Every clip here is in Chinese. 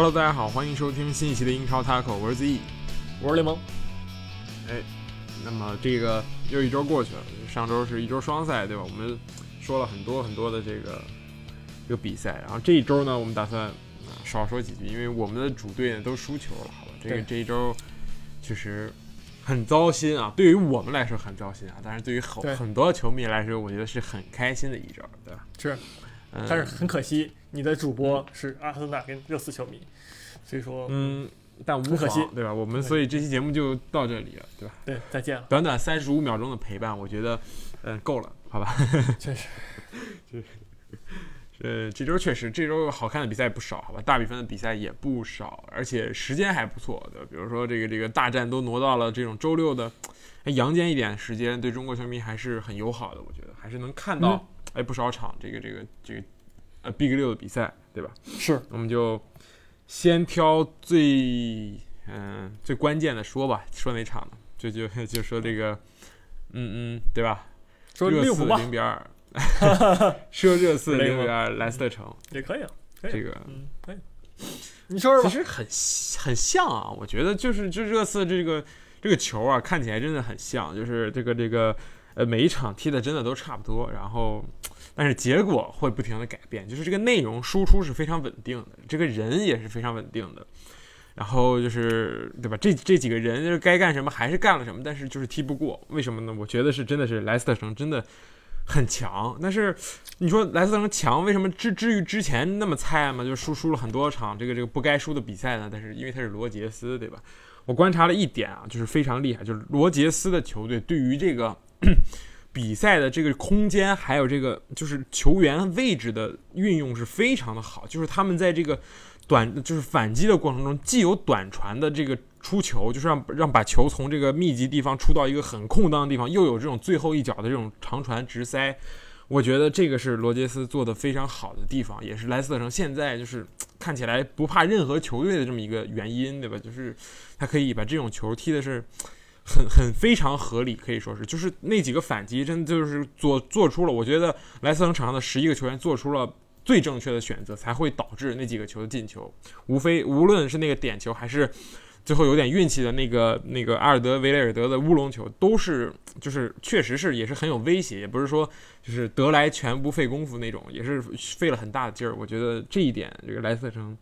Hello，大家好，欢迎收听新一期的英超 Taco，我是 Z，我是雷蒙。哎，那么这个又一周过去了，上周是一周双赛，对吧？我们说了很多很多的这个这个比赛，然后这一周呢，我们打算少说几句，因为我们的主队呢都输球了，好吧？这个这一周确实很糟心啊，对于我们来说很糟心啊，但是对于很很多球迷来说，我觉得是很开心的一周，对吧？是，但是很可惜。你的主播是阿森纳跟热刺球迷，所以说，嗯，但无可惜，对吧？我们所以这期节目就到这里了，对吧？对，再见了。短短三十五秒钟的陪伴，我觉得，嗯，够了，好吧？确实，确实，呃，这周确实，这周好看的比赛不少，好吧？大比分的比赛也不少，而且时间还不错，对吧？比如说这个这个大战都挪到了这种周六的，阳间一点时间，对中国球迷还是很友好的，我觉得还是能看到，哎，不少场这个这个这个。呃，Big 六的比赛，对吧？是，我们就先挑最嗯最关键的说吧，说哪场呢？就就就说这个，嗯嗯，对吧？说热刺零比二，说热刺零比二莱斯特城也可以啊，这个嗯可以。你说说吧。其实很很像啊，我觉得就是就热刺这个这个球啊，看起来真的很像，就是这个这个呃每一场踢的真的都差不多，然后。但是结果会不停的改变，就是这个内容输出是非常稳定的，这个人也是非常稳定的，然后就是对吧？这这几个人就是该干什么还是干了什么，但是就是踢不过，为什么呢？我觉得是真的是莱斯特城真的很强，但是你说莱斯特城强，为什么至至于之前那么菜嘛？就输输了很多场这个这个不该输的比赛呢？但是因为他是罗杰斯，对吧？我观察了一点啊，就是非常厉害，就是罗杰斯的球队对于这个。比赛的这个空间，还有这个就是球员位置的运用是非常的好，就是他们在这个短就是反击的过程中，既有短传的这个出球，就是让让把球从这个密集地方出到一个很空当的地方，又有这种最后一脚的这种长传直塞，我觉得这个是罗杰斯做的非常好的地方，也是莱斯特城现在就是看起来不怕任何球队的这么一个原因，对吧？就是他可以把这种球踢的是。很很非常合理，可以说是，就是那几个反击，真的就是做做出了，我觉得莱斯特城场上的十一个球员做出了最正确的选择，才会导致那几个球的进球。无非无论是那个点球，还是最后有点运气的那个那个阿尔德维雷尔德的乌龙球，都是就是确实是也是很有威胁，也不是说就是得来全不费功夫那种，也是费了很大的劲儿。我觉得这一点，这个莱斯特城。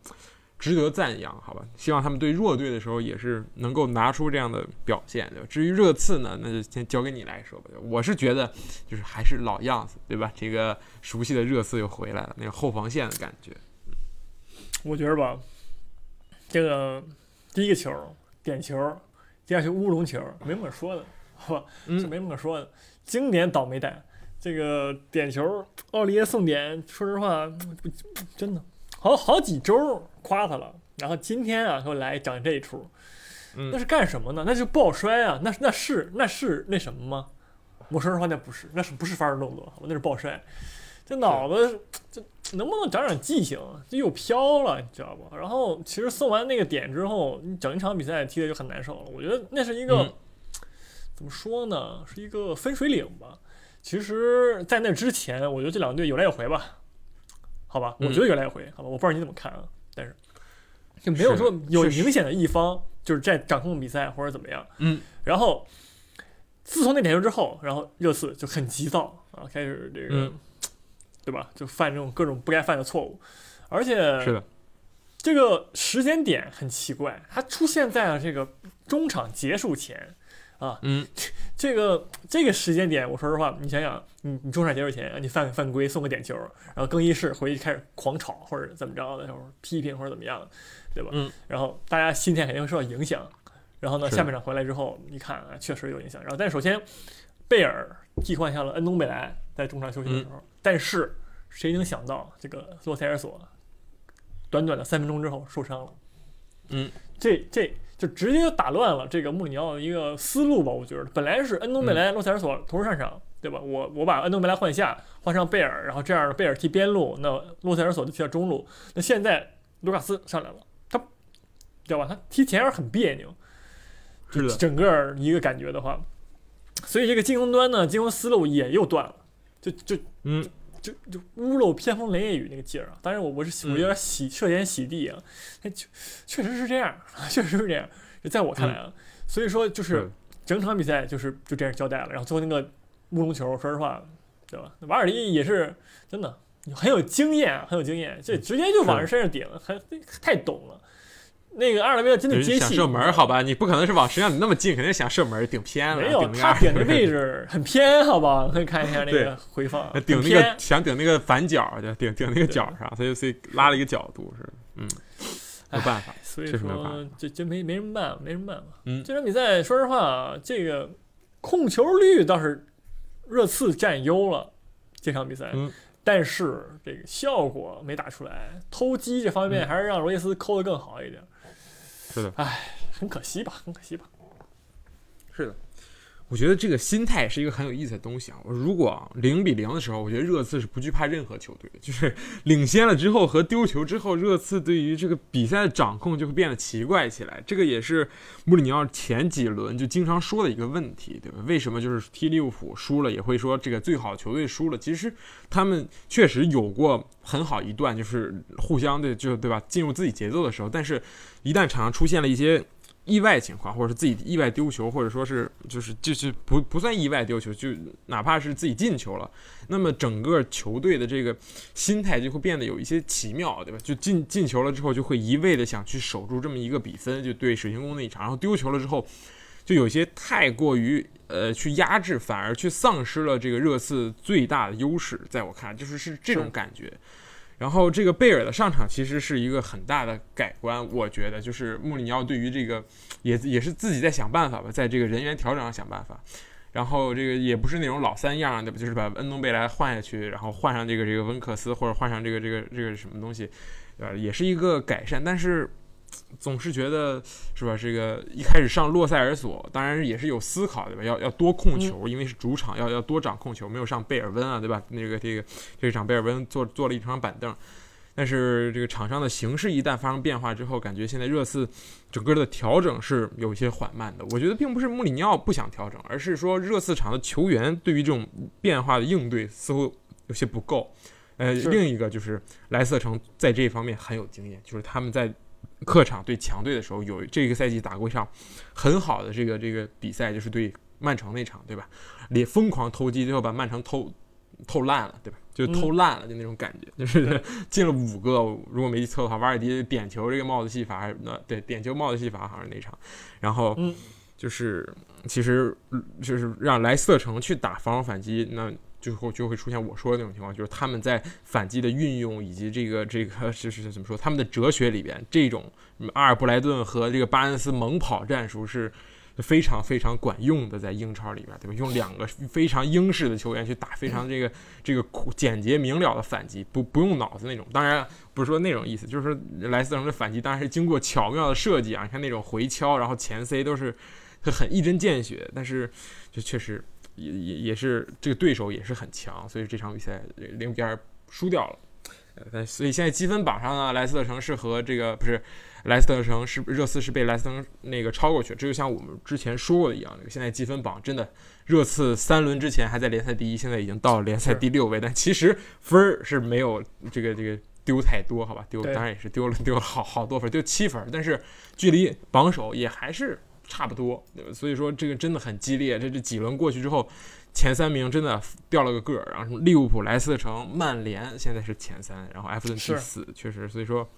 值得赞扬，好吧？希望他们对弱队的时候也是能够拿出这样的表现，对吧？至于热刺呢，那就先交给你来说吧。我是觉得，就是还是老样子，对吧？这个熟悉的热刺又回来了，那个后防线的感觉。我觉得吧，这个第一个球点球，第二球乌龙球，没什么可说的，好吧？嗯，没什么可说的，经典倒霉蛋。这个点球，奥利耶送点，说实话，真的。好好几周夸他了，然后今天啊，又来讲这一出，那是干什么呢？那就抱摔啊！那那是那是那什么吗？我说实话，那不是，那是不是发式动作？我那是抱摔。这脑子这能不能长长记性？这又飘了，你知道吧？然后其实送完那个点之后，你整一场比赛踢的就很难受了。我觉得那是一个怎么说呢？是一个分水岭吧。其实，在那之前，我觉得这两队有来有回吧。好吧，我觉得有来回，好吧，我不知道你怎么看啊，但是。就没有说有明显的一方就是在掌控比赛或者怎么样，嗯，然后自从那点球之后，然后热刺就很急躁啊，开始这个，对吧？就犯这种各种不该犯的错误，而且是的，这个时间点很奇怪，它出现在了这个中场结束前。啊，嗯，这个这个时间点，我说实话，你想想，你你中场结束前，你犯犯规送个点球，然后更衣室回去开始狂吵或者怎么着的时候批评或者怎么样，对吧？嗯，然后大家心态肯定会受到影响。然后呢，下半场回来之后，你看啊，确实有影响。然后，但首先，贝尔替换下了恩东贝莱在中场休息的时候，但是谁能想到这个洛塞尔索短短的三分钟之后受伤了？嗯，这这。就直接打乱了这个穆里尼奥的一个思路吧，我觉得本来是恩东贝莱、洛塞尔索同时上场，对吧？我我把恩东贝莱换下，换上贝尔，然后这样的贝尔踢边路，那洛塞尔索就踢到中路。那现在卢卡斯上来了，他，知道吧？他踢前腰很别扭，是，整个一个感觉的话，所以这个进攻端呢，进攻思路也又断了，就就嗯，就就屋漏偏逢连夜雨那个劲儿啊。当然我我是我有点喜涉嫌洗地啊，确确实是这样，确实是这样。在我看来啊，所以说就是整场比赛就是就这样交代了。然后最后那个乌龙球，说实话，对吧？瓦尔迪也是真的很有经验，很有经验，这直接就往人身上顶，还太懂了。那个阿尔维尔真的接戏，想射门好吧？你不可能是往身上你那么近，肯定想射门，顶偏了。没有，他顶的位置很偏，好吧？可以看一下那个回放，顶那个想顶那个反角，就顶顶那个角上，所以所以拉了一个角度是，嗯，没办法，所以说这这没没什么办法，没什么办法。嗯，这场比赛说实话，这个控球率倒是热刺占优了，这场比赛，但是这个效果没打出来，偷鸡这方面还是让罗杰斯抠的更好一点。是的，唉，很可惜吧，很可惜吧。是的，我觉得这个心态是一个很有意思的东西啊。如果零比零的时候，我觉得热刺是不惧怕任何球队的，就是领先了之后和丢球之后，热刺对于这个比赛的掌控就会变得奇怪起来。这个也是穆里尼奥前几轮就经常说的一个问题，对吧？为什么就是踢利物浦输了也会说这个最好球队输了？其实他们确实有过很好一段，就是互相的就对吧，进入自己节奏的时候，但是。一旦场上出现了一些意外情况，或者是自己意外丢球，或者说是就是就是不不算意外丢球，就哪怕是自己进球了，那么整个球队的这个心态就会变得有一些奇妙，对吧？就进进球了之后，就会一味的想去守住这么一个比分，就对水晶宫那一场，然后丢球了之后，就有些太过于呃去压制，反而去丧失了这个热刺最大的优势，在我看就是是这种感觉。然后这个贝尔的上场其实是一个很大的改观，我觉得就是穆里尼奥对于这个也也是自己在想办法吧，在这个人员调整上想办法。然后这个也不是那种老三样，对吧？就是把恩东贝莱换下去，然后换上这个这个温克斯，或者换上这个这个这个什么东西，呃，也是一个改善，但是。总是觉得是吧？这个一开始上洛塞尔索，当然也是有思考对吧？要要多控球，因为是主场，要要多掌控球。没有上贝尔温啊，对吧？那个这个这场贝尔温坐坐了一场板凳。但是这个场上的形势一旦发生变化之后，感觉现在热刺整个的调整是有一些缓慢的。我觉得并不是穆里尼奥不想调整，而是说热刺场的球员对于这种变化的应对似乎有些不够。呃，另一个就是莱斯特城在这一方面很有经验，就是他们在。客场对强队的时候，有这个赛季打过一场很好的这个这个比赛，就是对曼城那场，对吧？也疯狂偷鸡，最后把曼城偷偷烂了，对吧？就偷烂了，就那种感觉，就是 进了五个。如果没记错的话，瓦尔迪点球这个帽子戏法，那对点球帽子戏法好像是那场。然后就是其实就是让莱斯特城去打防守反击，那。就会就会出现我说的那种情况，就是他们在反击的运用以及这个这个是是怎么说，他们的哲学里边，这种阿尔布莱顿和这个巴恩斯猛跑战术是非常非常管用的，在英超里边，对吧？用两个非常英式的球员去打非常这个这个简洁明了的反击，不不用脑子那种。当然不是说那种意思，就是说莱斯特城的反击当然是经过巧妙的设计啊，你看那种回敲，然后前 C 都是很一针见血，但是就确实。也也也是这个对手也是很强，所以这场比赛零比二输掉了。呃，所以现在积分榜上呢，莱斯特城是和这个不是莱斯特城是热刺是被莱斯特那个超过去。这就像我们之前说过的一样，现在积分榜真的热刺三轮之前还在联赛第一，现在已经到了联赛第六位，但其实分儿是没有这个这个丢太多，好吧？丢当然也是丢了丢了好好多分，丢七分，但是距离榜首也还是。差不多，所以说这个真的很激烈。这这几轮过去之后，前三名真的掉了个个儿。然后利物浦、莱斯特城、曼联现在是前三，然后埃弗顿第四，确实，所以说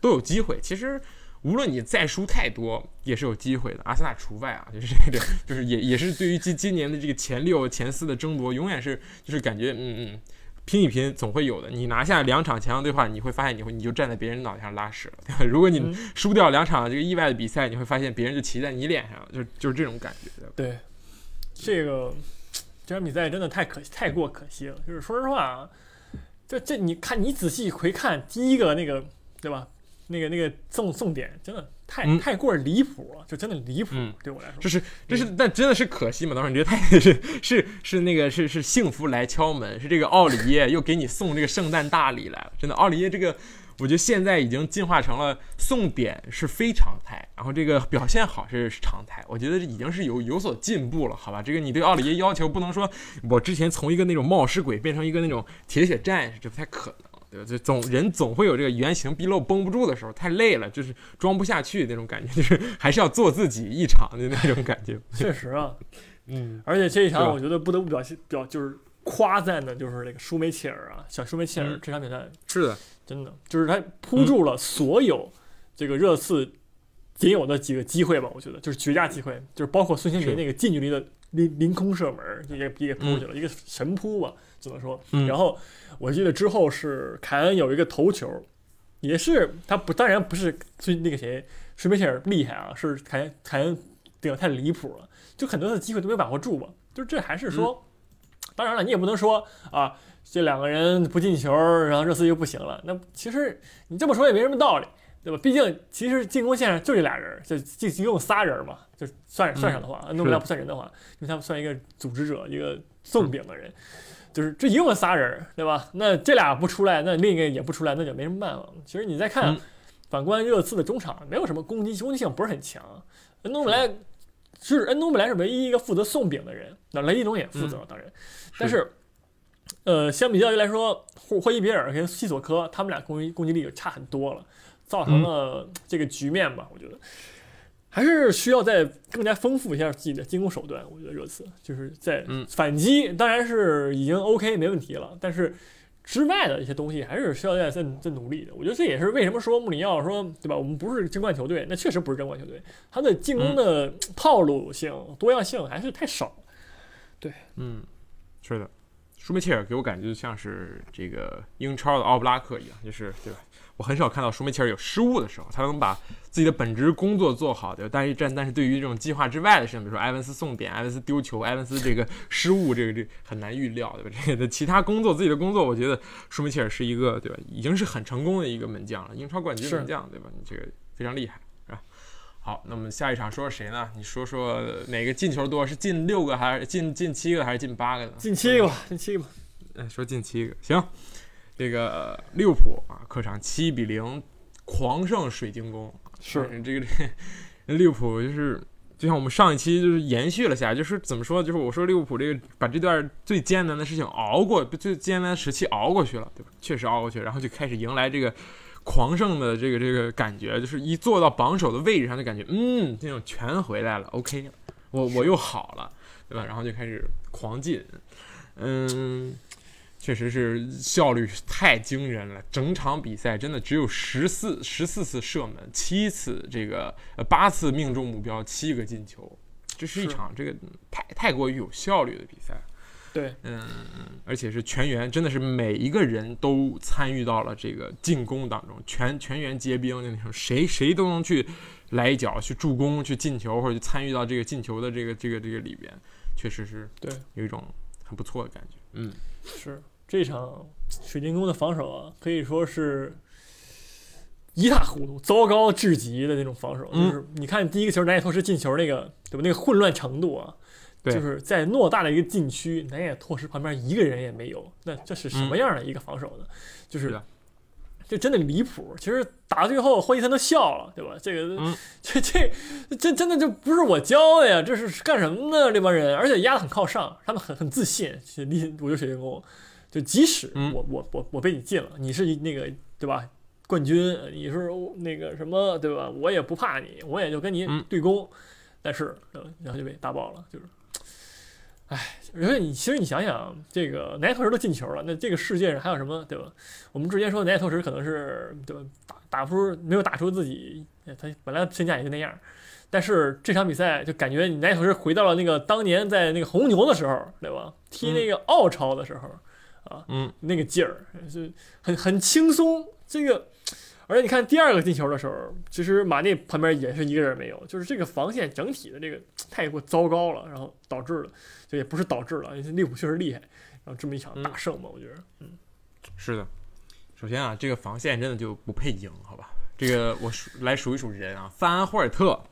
都有机会。其实无论你再输太多，也是有机会的。阿森纳除外啊，就是这个，就是也也是对于今今年的这个前六、前四的争夺，永远是就是感觉嗯嗯。拼一拼总会有的。你拿下两场强强对话，你会发现你会你就站在别人脑袋上拉屎了，对吧？如果你输掉两场这个意外的比赛，你会发现别人就骑在你脸上，就就是这种感觉。对，这个这场比赛真的太可太过可惜了。就是说实话啊，这这你看你仔细回看第一个那个，对吧？那个那个送送点真的。太太过离谱了，就真的离谱。对我来说，这是这是，但真的是可惜嘛？当时你觉得太 是是是那个是是幸福来敲门，是这个奥里耶又给你送这个圣诞大礼来了。真的，奥里耶这个我觉得现在已经进化成了送点是非常态，然后这个表现好是常态。我觉得已经是有有所进步了，好吧？这个你对奥里耶要求不能说，我之前从一个那种冒失鬼变成一个那种铁血战士，这不太可能。对吧？就总人总会有这个原形毕露绷不住的时候，太累了，就是装不下去那种感觉，就是还是要做自己一场的那种感觉。确实啊，嗯，而且这一场我觉得不得不表现表就是夸赞的，就是那个舒梅切尔啊，小舒梅切尔嗯这场比赛是的，真的就是他扑住了所有这个热刺仅有的几个机会吧，我觉得就是绝佳机会，就是包括孙兴是民那个近距离的凌凌空射门就也也也扑过去了，一个神扑吧，只能说。嗯然后我记得之后是凯恩有一个头球，也是他不当然不是最那个谁舒梅切尔厉害啊，是凯恩凯恩顶得太离谱了，就很多的机会都没把握住吧，就这还是说，当然了，你也不能说啊。这两个人不进球，然后热刺就不行了。那其实你这么说也没什么道理，对吧？毕竟其实进攻线上就这俩人，就就一共仨人嘛，就算算上的话，诺贝莱不算人的话，因为他们算一个组织者，一个送饼的人，就是这一共仨人，对吧？那这俩不出来，那另一个也不出来，那就没什么办法。其实你再看嗯，反观热刺的中场，没有什么攻击攻击性不是很强。恩东贝莱是恩东贝莱是唯一一个负责送饼的人，那雷迪龙也负责，当然，但是。呃，相比较于来说，霍霍伊比尔跟西索科他们俩攻击攻击力就差很多了，造成了这个局面吧。我觉得还是需要再更加丰富一下自己的进攻手段。我觉得热刺就是在嗯反击，当然是已经 OK 没问题了，但是之外的一些东西还是需要再再再努力的。我觉得这也是为什么说穆里尼奥说对吧？我们不是争冠球队，那确实不是争冠球队，他的进攻的套路性、多样性还是太少对。嗯，是的，舒梅切尔给我感觉就像是这个英超的奥布拉克一样，就是对吧？我很少看到舒梅切尔有失误的时候，他能把自己的本职工作做好，对吧？但是但但是对于这种计划之外的事情，比如说埃文斯送点、埃文斯丢球、埃文斯这个失误，这个这很难预料，对吧？这个的其他工作，自己的工作，我觉得舒梅切尔是一个对吧？已经是很成功的一个门将了，英超冠军门将，对吧？你这个非常厉害。是吧好，那么下一场说说谁呢？你说说哪个进球多？是进六个还是进进七个还是进八个呢？进七个吧，进七个吧。哎，说进七个行。这个呃利物浦啊，客场七比零狂胜水晶宫。是嗯这个这利物浦就是，就像我们上一期就是延续了下来，就是怎么说？就是我说利物浦这个把这段最艰难的事情熬过，最艰难的时期熬过去了，对吧？确实熬过去，然后就开始迎来这个狂胜的这个这个感觉，就是一坐到榜首的位置上，就感觉嗯，这种全回来了，OK 了，我我又好了，对吧？然后就开始狂进，嗯。确实是效率太惊人了，整场比赛真的只有十四十四次射门，七次这个呃八次命中目标，七个进球，这是一场这个太太过于有效率的比赛。对，嗯，而且是全员，真的是每一个人都参与到了这个进攻当中，全全员皆兵的那种，谁谁都能去来一脚，去助攻，去进球，或者去参与到这个进球的这个这个这个里边，确实是对，有一种很不错的感觉。嗯，是这场水晶宫的防守啊，可以说是一塌糊涂、糟糕至极的那种防守。嗯就是你看第一个球南野拓实进球那个，对吧？那个混乱程度啊，就是在偌大的一个禁区，南野拓实旁边一个人也没有，那这是什么样的一个防守呢？就是。这真的离谱！其实打到最后，霍伊森都笑了，对吧？这个，嗯 这这这真的就不是我教的呀！这是干什么呢？这帮人，而且压得很靠上，他们很很自信。其实利我觉得水晶宫，就即使嗯我、我我我被你禁了，你是那个对吧？冠军，你是那个什么对吧？我也不怕你，我也就跟你嗯对攻，但是呃然后就被打爆了，就是。哎，而且你其实你想想，这个南野拓实都进球了，那这个世界上还有什么，对吧？我们之前说南野拓实可能是对吧，打打不出没有打出自己，哎他本来身价也就那样，但是这场比赛就感觉你南野拓实回到了那个当年在那个红牛的时候，对吧？踢那个澳超的时候，啊，嗯，那个劲儿是很很轻松，这个。而且你看第二个进球的时候，其实马内旁边也是一个人没有，就是这个防线整体的这个 太过糟糕了，然后导致了，就也不是导致了，利物浦确实厉害，然后这么一场大胜嘛，我觉得，嗯，是的。首先啊，这个防线真的就不配赢，好吧？这个我数来数一数人啊，范安霍尔特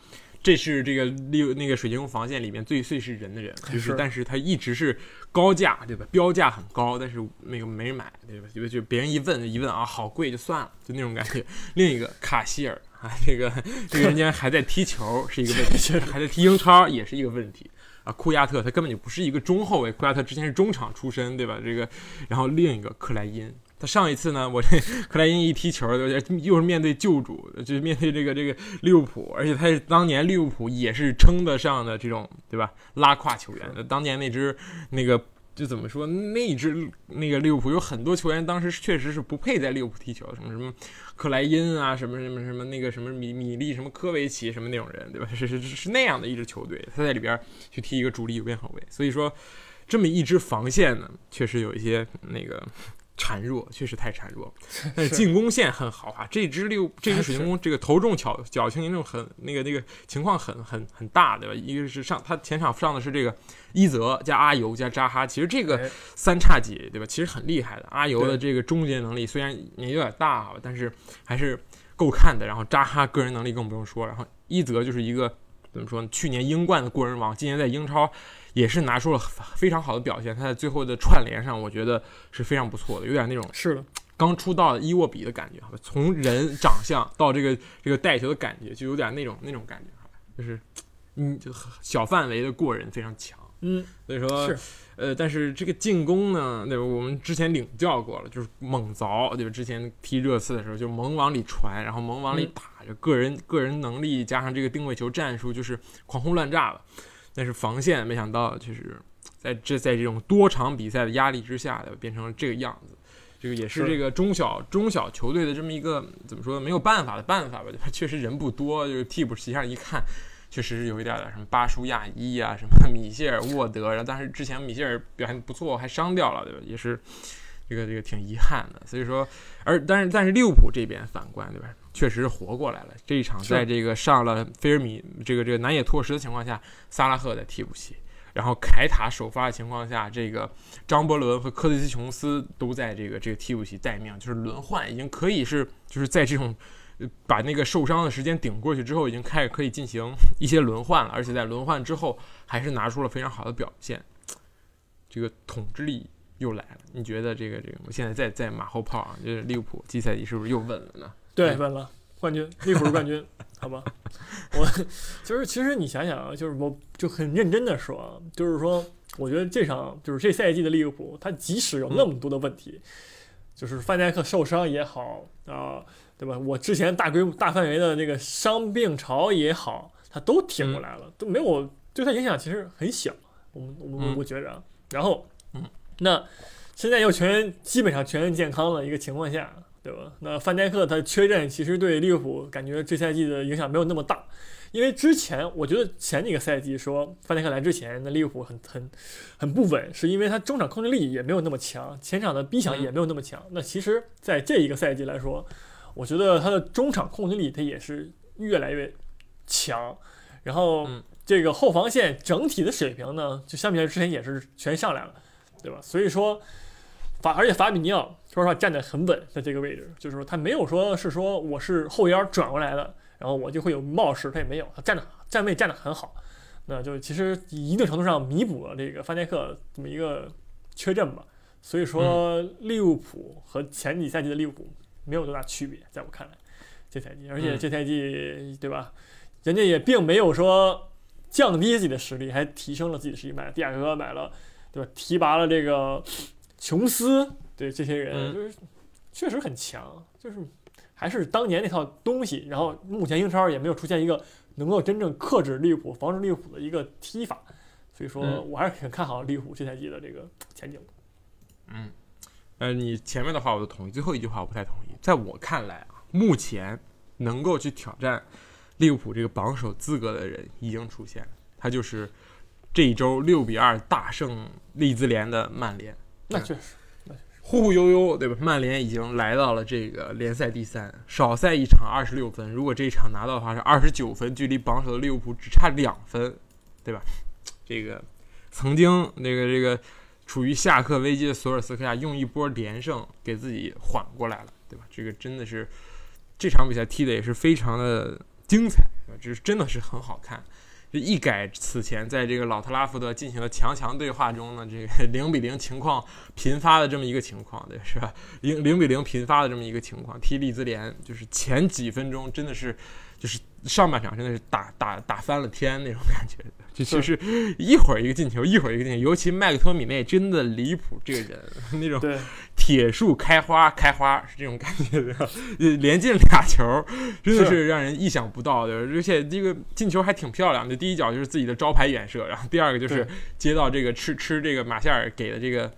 这是这个六那个水晶宫防线里面最最是人的人，就是是但是他一直是高价，对吧？标价很高，但是那个没人买，对吧？就就别人一问一问啊，好贵就算了，就那种感觉。另一个卡希尔啊，这个这个人家还在踢球是一个问题，还在踢英超也是一个问题。啊，库亚特他根本就不是一个中后卫，库亚特之前是中场出身，对吧？这个，然后另一个克莱因，他上一次呢，我这 克莱因一踢球，又是面对旧主，就是面对这个这个利物浦，而且他是当年利物浦也是称得上的这种，对吧？拉胯球员，当年那支那个。就怎么说，那支那个利物浦有很多球员，当时确实是不配在利物浦踢球，什么什么克莱因啊，什么什么什么那个什么米米利，什么科维奇，什么那种人，对吧？是是是那样的一支球队，他在里边去踢一个主力右边后卫，所以说这么一支防线呢，确实有一些那个。孱弱，确实太孱弱，但是进攻线很豪华。这支六，这支水 晶宫这个头重脚脚轻，那种很那个那个情况很很很大，对吧？一个是上他前场上的是这个伊泽加阿尤加扎哈，其实这个三叉戟，对吧？其实很厉害的。阿尤的这个终结能力虽然年纪有点大，但是还是够看的。然后扎哈个人能力更不用说，然后伊泽就是一个怎么说呢？去年英冠的过人王，今年在英超。也是拿出了非常好的表现，他在最后的串联上，我觉得是非常不错的，有点那种是的，刚出道的伊沃比的感觉，从人长相到这个这个带球的感觉，就有点那种那种感觉，就是嗯，就小范围的过人非常强，嗯，所以说呃，但是这个进攻呢，对吧？我们之前领教过了，就是猛凿，对吧？之前踢热刺的时候就猛往里传，然后猛往里打，就个人个人能力加上这个定位球战术，就是狂轰乱炸了。但是防线没想到，就是在这在这种多场比赛的压力之下，变成了这个样子。这个也是这个中小中小球队的这么一个怎么说没有办法的办法吧？确实人不多，就是替补席上一看，确实是有一点点什么巴舒亚伊啊，什么 米歇尔沃德，然后但是之前米歇尔表现不错，还伤掉了，对吧？也是这个这个挺遗憾的。所以说，而但是但是利物浦这边反观，对吧？确实是活过来了。这一场在这个上了菲尔米这个这个南野拓实的情况下，萨拉赫在替补席，然后凯塔首发的情况下，这个张伯伦和科蒂斯琼斯都在这个这个替补席待命，就是轮换，已经可以是就是在这种把那个受伤的时间顶过去之后，已经开始可以进行一些轮换了，而且在轮换之后还是拿出了非常好的表现，这个统治力又来了。你觉得这个这个，我现在在在马后炮啊，就是利物浦季赛季是不是又稳了呢？对，稳了，冠军，利物浦冠军，好吧？我就是，其实你想想啊，就是我就很认真的说，就是说，我觉得这场就是这赛季的利物浦，他即使有那么多的问题，就是范戴克受伤也好啊，对吧？我之前大规模、大范围的那个伤病潮也好，他都挺过来了，都没有对他影响，其实很小。我们我我我觉着，然后，嗯，那现在又全员基本上全员健康的一个情况下。对吧？那范戴克他缺阵，其实对利物浦感觉这赛季的影响没有那么大，因为之前我觉得前几个赛季说范戴克来之前，那利物浦很很很不稳，是因为他中场控制力也没有那么强，前场的逼抢也没有那么强。那其实在这一个赛季来说，我觉得他的中场控制力他也是越来越强，然后这个后防线整体的水平呢，就相比来之前也是全上来了，对吧？所以说。法而且法比尼奥说实话站得很稳，在这个位置，就是说他没有说是说我是后腰转过来的，然后我就会有冒失，他也没有，他站的站位站得很好，那就其实一定程度上弥补了这个范戴克这么一个缺阵吧。所以说利物浦和前几赛季的利物浦没有多大区别，在我看来，这赛季，而且这赛季对吧，人家也并没有说降低自己的实力，还提升了自己的实力，买了蒂亚戈，买了对吧，提拔了这个。琼斯对这些人就是确实很强，就是还是当年那套东西。然后目前英超也没有出现一个能够真正克制利物浦、防止利物浦的一个踢法，所以说我还是很看好利物浦这赛季的这个前景。嗯，呃，你前面的话我都同意，最后一句话我不太同意。在我看来啊，目前能够去挑战利物浦这个榜首资格的人已经出现了，他就是这一周六比二大胜利兹联的曼联。那确实，忽忽悠悠，对吧？曼联已经来到了这个联赛第三，少赛一场，二十六分。如果这一场拿到的话，是二十九分，距离榜首的利物浦只差两分，对吧？这个曾经那个这个处于下课危机的索尔斯克亚，用一波连胜给自己缓过来了，对吧？这个真的是这场比赛踢的也是非常的精彩，这是真的是很好看。一改此前在这个老特拉福德进行了强强对话中呢，这个 零比零情况频发的这么一个情况，对是吧？零零比零频发的这么一个情况，踢利兹联就是前几分钟真的是，就是上半场真的是打打打翻了天那种感觉，就其实一会儿一个进球，一会儿一个进球，尤其麦克托米内真的离谱，这个人那种。铁树开花，开花是这种感觉的，连进俩球，真的是让人意想不到的。而且这个进球还挺漂亮的，第一脚就是自己的招牌远射，然后第二个就是接到这个吃吃这个马夏尔给的这个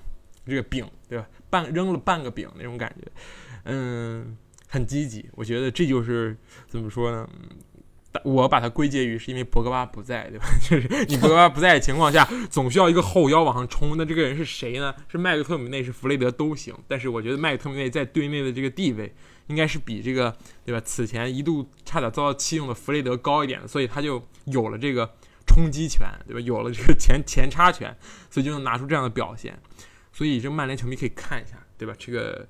这个饼，对吧？半扔了半个饼那种感觉，嗯，很积极。我觉得这就是怎么说呢？我把它归结于是因为博格巴不在，对吧？就是你博格巴不在的情况下，总需要一个后腰往上冲。那这个人是谁呢？是麦克特米内，是弗雷德都行。但是我觉得麦克特米内在队内的这个地位，应该是比这个对吧？此前一度差点遭到弃用的弗雷德高一点的，所以他就有了这个冲击权，对吧？有了这个前前插权，所以就能拿出这样的表现。所以这曼联球迷可以看一下，对吧？这个。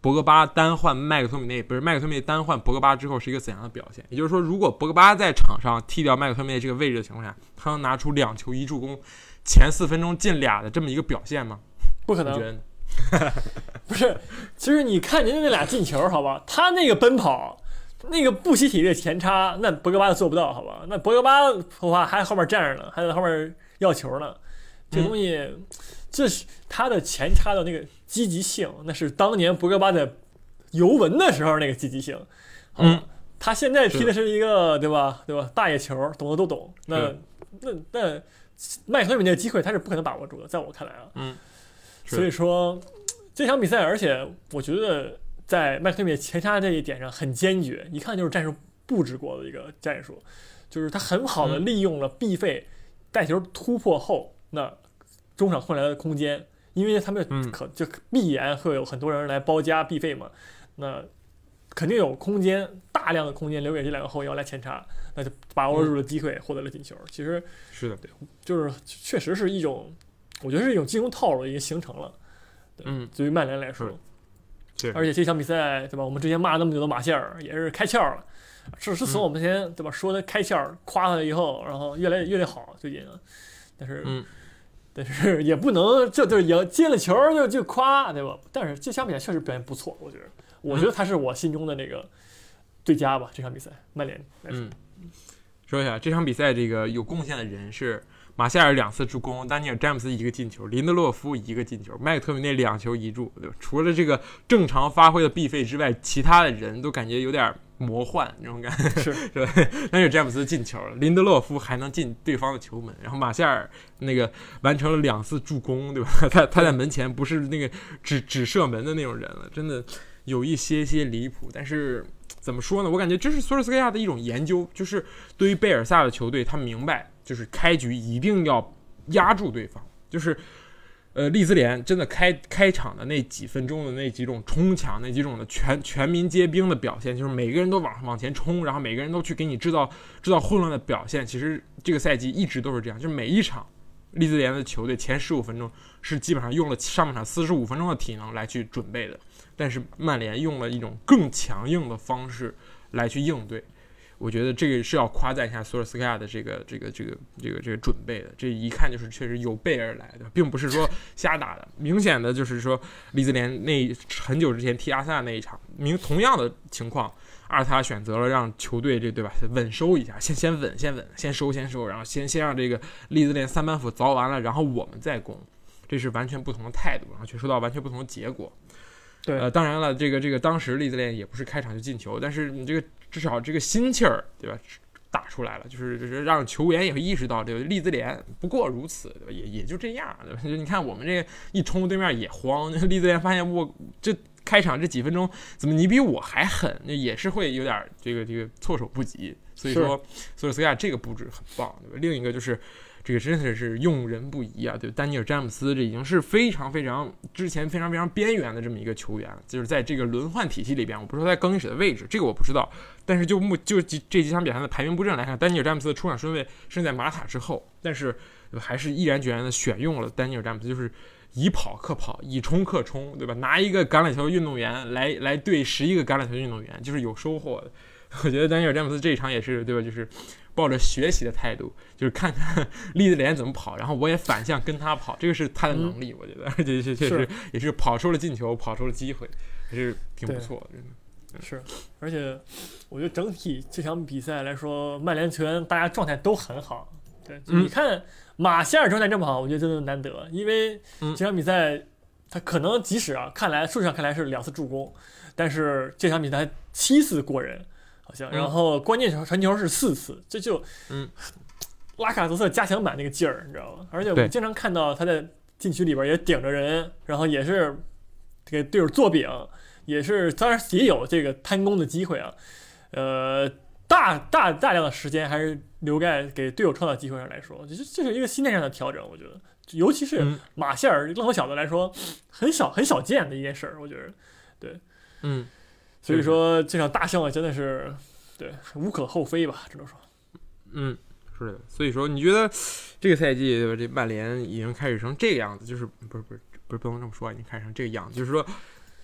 博格巴单换麦克托米内，不是麦克托米内单换博格巴之后是一个怎样的表现？也就是说，如果博格巴在场上踢掉麦克托米内这个位置的情况下，他能拿出两球一助攻，前四分钟进俩的这么一个表现吗？不可能。不是，其实你看人家那俩进球，好吧，他那个奔跑，那个不惜体力前插，那博格巴做不到，好吧？那博格巴的话还后面站着呢，还在后面要球呢，这东西。这是他的前插的那个积极性，那是当年博格巴在尤文的时候那个积极性。嗯，他现在踢的是一个对吧？对吧？大野球，懂的都懂。那那那麦克米那个机会他是不可能把握住的，在我看来啊。嗯。所以说这场比赛，而且我觉得在麦克米前插这一点上很坚决，一看就是战术布置过的一个战术，就是他很好的利用了 B 费带球突破后那。中场换来的空间，因为他们可就必然会有很多人来包夹必费嘛，那肯定有空间，大量的空间留给这两个后腰来前插，那就把握住了机会，获得了进球。其实是的，对，就是确实是一种，我觉得是一种进攻套路已经形成了。嗯，对于曼联来说，对，而且这场比赛对吧？我们之前骂那么久的马歇尔也是开窍了，是是从我们先对吧说的开窍，夸他了以后，然后越来越来越好，最近，但是嗯。但是也不能，这就是赢进了球就就夸，对吧？但是这场比赛确实表现不错，我觉得，我觉得他是我心中的那个最佳吧。这场比赛，曼联。嗯，说一下这场比赛，这个有贡献的人是马夏尔两次助攻，丹尼尔詹姆斯一个进球，林德洛夫一个进球，麦克特米内两球一助，对吧？除了这个正常发挥的必费之外，其他的人都感觉有点。魔幻那种感觉是是吧？但是詹姆斯进球了，林德洛夫还能进对方的球门，然后马夏尔那个完成了两次助攻，对吧？他他在门前不是那个只只射门的那种人了，真的有一些些离谱。但是怎么说呢？我感觉这是索尔斯克亚的一种研究，就是对于贝尔萨的球队，他明白就是开局一定要压住对方，就是。呃，利兹联真的开开场的那几分钟的那几种冲抢，那几种的全全民皆兵的表现，就是每个人都往往前冲，然后每个人都去给你制造制造混乱的表现。其实这个赛季一直都是这样，就是每一场利兹联的球队前十五分钟是基本上用了上半场四十五分钟的体能来去准备的，但是曼联用了一种更强硬的方式来去应对。我觉得这个是要夸赞一下索尔斯克亚的这个这个这个这个这个准备的，这一看就是确实有备而来的，并不是说瞎打的。明显的就是说，利兹联那很久之前踢阿森纳那一场，明同样的情况，阿尔塔选择了让球队这对吧稳收一下，先先稳先稳，先收先收，然后先先让这个利兹联三板斧凿完了，然后我们再攻，这是完全不同的态度，然后却收到完全不同的结果。对，呃，当然了，这个这个当时利兹联也不是开场就进球，但是你这个。至少这个心气儿，对吧？打出来了，就是就是让球员也会意识到，对吧利兹联不过如此，对吧？也也就这样，对吧？你看我们这一冲对面也慌，利兹联发现我这开场这几分钟怎么你比我还狠，那也是会有点这个这个措手不及。所以说，所以斯克亚这个布置很棒，对吧？另一个就是。这个真的是用人不疑啊！对，丹尼尔·詹姆斯这已经是非常非常之前非常非常边缘的这么一个球员，就是在这个轮换体系里边，我不知道在更衣室的位置，这个我不知道。但是就目就这这几场比赛的排名布阵来看，丹尼尔·詹姆斯的出场顺位是在马塔之后，但是还是毅然决然的选用了丹尼尔·詹姆斯，就是以跑克跑，以冲克冲，对吧？拿一个橄榄球运动员来来对十一个橄榄球运动员，就是有收获的。我觉得丹尼尔詹姆斯这一场也是对吧？就是抱着学习的态度，就是看看利兹联怎么跑，然后我也反向跟他跑，这个是他的能力，我觉得，而且确确实也是跑出了进球，跑出了机会，还是挺不错的。是，而且我觉得整体这场比赛来说，曼联球员大家状态都很好。对，你看马歇尔状态这么好，我觉得真的难得。因为这场比赛他可能即使啊，看来数据上看来是两次助攻，但是这场比赛七次过人，好像，然后关键球传球是四次，这就嗯，拉卡泽特加强版那个劲儿，你知道吗？而且我们经常看到他在禁区里边也顶着人，然后也是给队友做饼。也是，当然也有这个贪功的机会啊，呃，大大大量的时间还是留在给队友创造机会上来说，这这是一个心态上的调整，我觉得，尤其是马歇尔任何小子来说，很少很少见的一件事儿，我觉得，对，嗯，所以说这场大胜真的是，对，无可厚非吧，只能说，嗯，是的，所以说你觉得这个赛季对吧？这曼联已经开始成这个样子，就是不是不是不是不能这么说，已经开始成这个样子，就是说。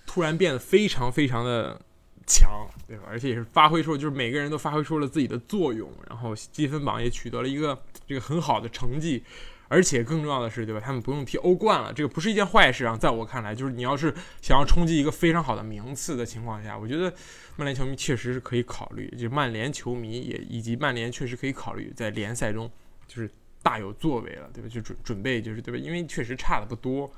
突然变得非常非常的强，对吧？而且也是发挥出，就是每个人都发挥出了自己的作用，然后积分榜也取得了一个这个很好的成绩，而且更重要的是，对吧？他们不用踢欧冠了，这个不是一件坏事啊。在我看来，就是你要是想要冲击一个非常好的名次的情况下，我觉得曼联球迷确实是可以考虑，就曼联球迷也以及曼联确实可以考虑在联赛中就是大有作为了，对吧？就准准备就是对吧？因为确实差的不多。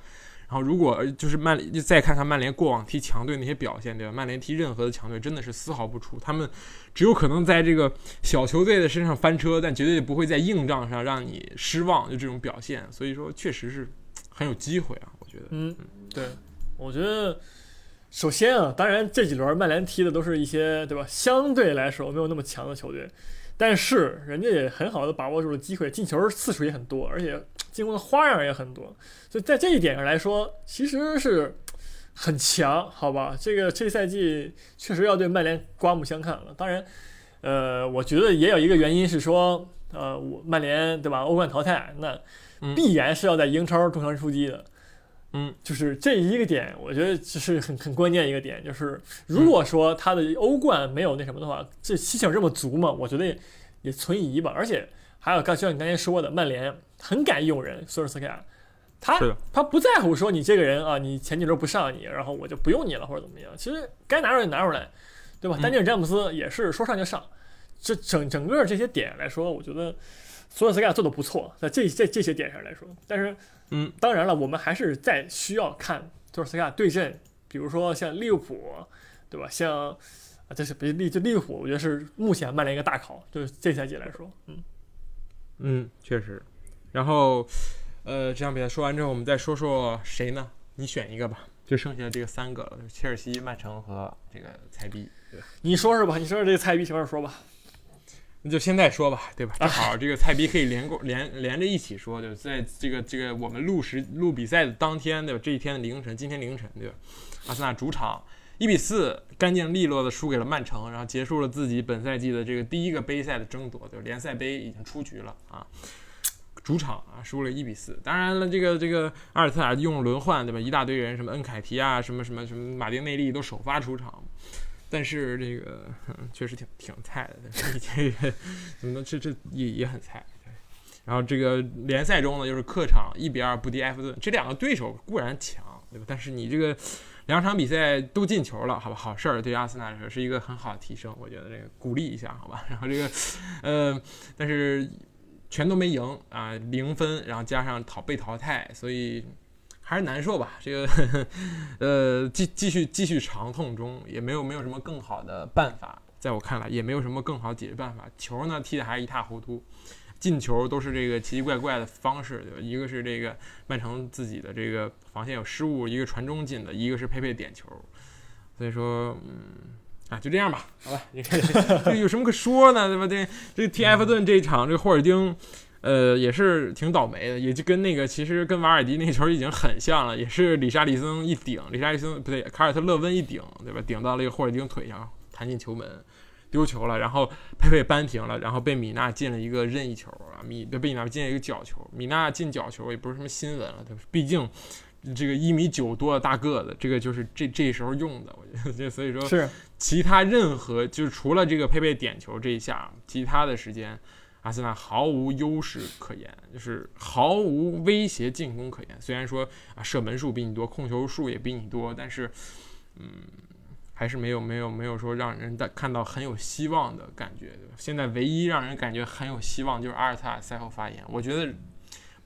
然后，如果就是曼联，再看看曼联过往踢强队那些表现，对吧？曼联踢任何的强队真的是丝毫不出，他们只有可能在这个小球队的身上翻车，但绝对不会在硬仗上让你失望。就这种表现，所以说确实是很有机会啊，我觉得。嗯，对，我觉得首先啊，当然这几轮曼联踢的都是一些对吧，相对来说没有那么强的球队。但是人家也很好的把握住了机会，进球次数也很多，而且 进攻的花样也很多，所以在这一点上来说，其实是 很强，好吧？这个这赛季确实要对曼联刮目相看了。当然，呃，我觉得也有一个原因是说，呃，我曼联对吧？欧冠淘汰，那必然是要在英超重拳出击的。嗯，就是这一个点，我觉得这是很很关键一个点。就是如果说他的欧冠没有那什么的话，这戏性这么足嘛？我觉得也存疑吧。而且还有刚像你刚才说的，曼联很敢用人，索尔斯克亚，他他不在乎说你这个人啊，你前几轮不上你，然后我就不用你了或者怎么样。其实该拿出来就拿出来，对吧？丹尼尔詹姆斯也是说上就上。这整整个这些点来说，我觉得索尔斯克亚做的不错，在这这这些点上来说，但是。嗯，当然了，我们还是在需要看托尔斯克亚对阵，比如说像利物浦，对吧？像啊，这是比利就利物浦，我觉得是目前曼联一个大考，就是这赛季来说，嗯嗯，确实。然后，呃，这场比赛说完之后，我们再说说谁呢？你选一个吧，就剩下这个三个了，切尔西、曼城和这个菜逼，对吧？你说说吧，你说说这个菜逼，什么时候说吧？那就现在说吧，对吧？正好这个菜逼可以连过连连着一起说，对吧？在这个这个我们录时录比赛的当天，对吧？这一天的凌晨，今天凌晨，对吧？阿森纳主场一比四干净利落的输给了曼城，然后结束了自己本赛季的这个第一个杯赛的争夺，对吧？联赛杯已经出局了啊，主场啊输了一比四。当然了，这个这个阿尔特塔用轮换，对吧？一大堆人，什么恩凯提啊，什么什么什么马丁内利都首发出场。但是这个确实挺挺菜的，这个怎么能这这也也很菜。然后这个联赛中呢，就是客场一比二不敌埃弗顿，这两个对手固然强，对吧？但是你这个两场比赛都进球了，好吧，好事儿，对阿森纳来说是一个很好的提升，我觉得这个鼓励一下，好吧。然后这个呃，但是全都没赢啊，零分，然后加上淘被淘汰，所以。还是难受吧，这个，呃，继继续继续长痛中，也没有没有什么更好的办法，在我看来，也没有什么更好解决办法。球呢踢的还是一塌糊涂，进球都是这个奇奇怪怪的方式，对吧？一个是这个曼城自己的这个防线有失误，一个传中进的，一个是佩佩点球，所以说，嗯，啊，就这样吧，好吧，你看 这有什么可说呢，对吧？这这踢埃弗顿这一场，这个霍尔丁。呃，也是挺倒霉的，也就跟那个其实跟瓦尔迪那球已经很像了，也是里沙利森一顶，里沙利森不对，卡尔特勒温一顶，对吧？顶到了一个霍尔丁腿上，弹进球门，丢球了，然后佩佩扳平了，然后被米纳进了一个任意球啊，米被米纳进了一个角球，米纳进角球也不是什么新闻了，对吧？毕竟这个一米九多的大个子，这个就是这这时候用的，我觉得，所以说是其他任何就是除了这个佩佩点球这一下，其他的时间，阿森纳毫无优势可言，就是毫无威胁进攻可言。虽然说啊射门数比你多，控球数也比你多，但是嗯，还是没有没有没有说让人的看到很有希望的感觉。现在唯一让人感觉很有希望就是阿尔特塔赛后发言，我觉得。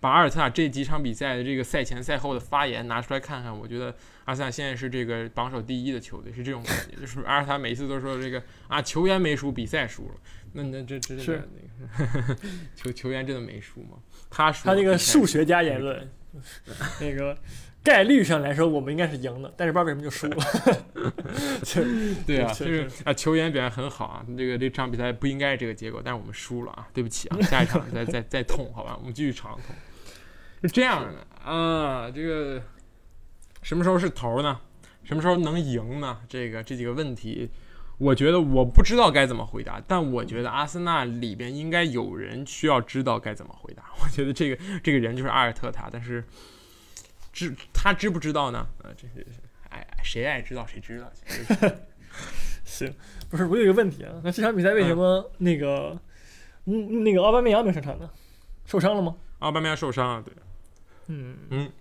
把阿尔特塔这几场比赛的这个赛前赛后的发言拿出来看看，我觉得阿森纳现在是这个榜首第一的球队，是这种感觉。就是阿尔塔每次都说这个啊，球员没输，比赛输了。那那这这是那个 球球员真的没输吗？他输。他那个数学家言论，那个概率上来说我们应该是赢的，但是不知道为什么就输了。对啊，就是啊，球员表现很好啊，这个这场比赛不应该是这个结果，但是我们输了啊，对不起啊，下一场再再再痛，好吧，我们继续长痛。是这样的啊，这个什么时候是头呢？什么时候能赢呢？这个这几个问题，我觉得我不知道该怎么回答，但我觉得阿森纳里边应该有人需要知道该怎么回答。我觉得这个这个人就是阿尔特塔，但是知他知不知道呢？啊，这是哎，谁爱知道谁知道。行，不是我有一个问题啊，那这场比赛为什么那个嗯那个奥巴梅扬没上场呢？受伤了吗？奥巴梅扬受伤了，对。嗯嗯，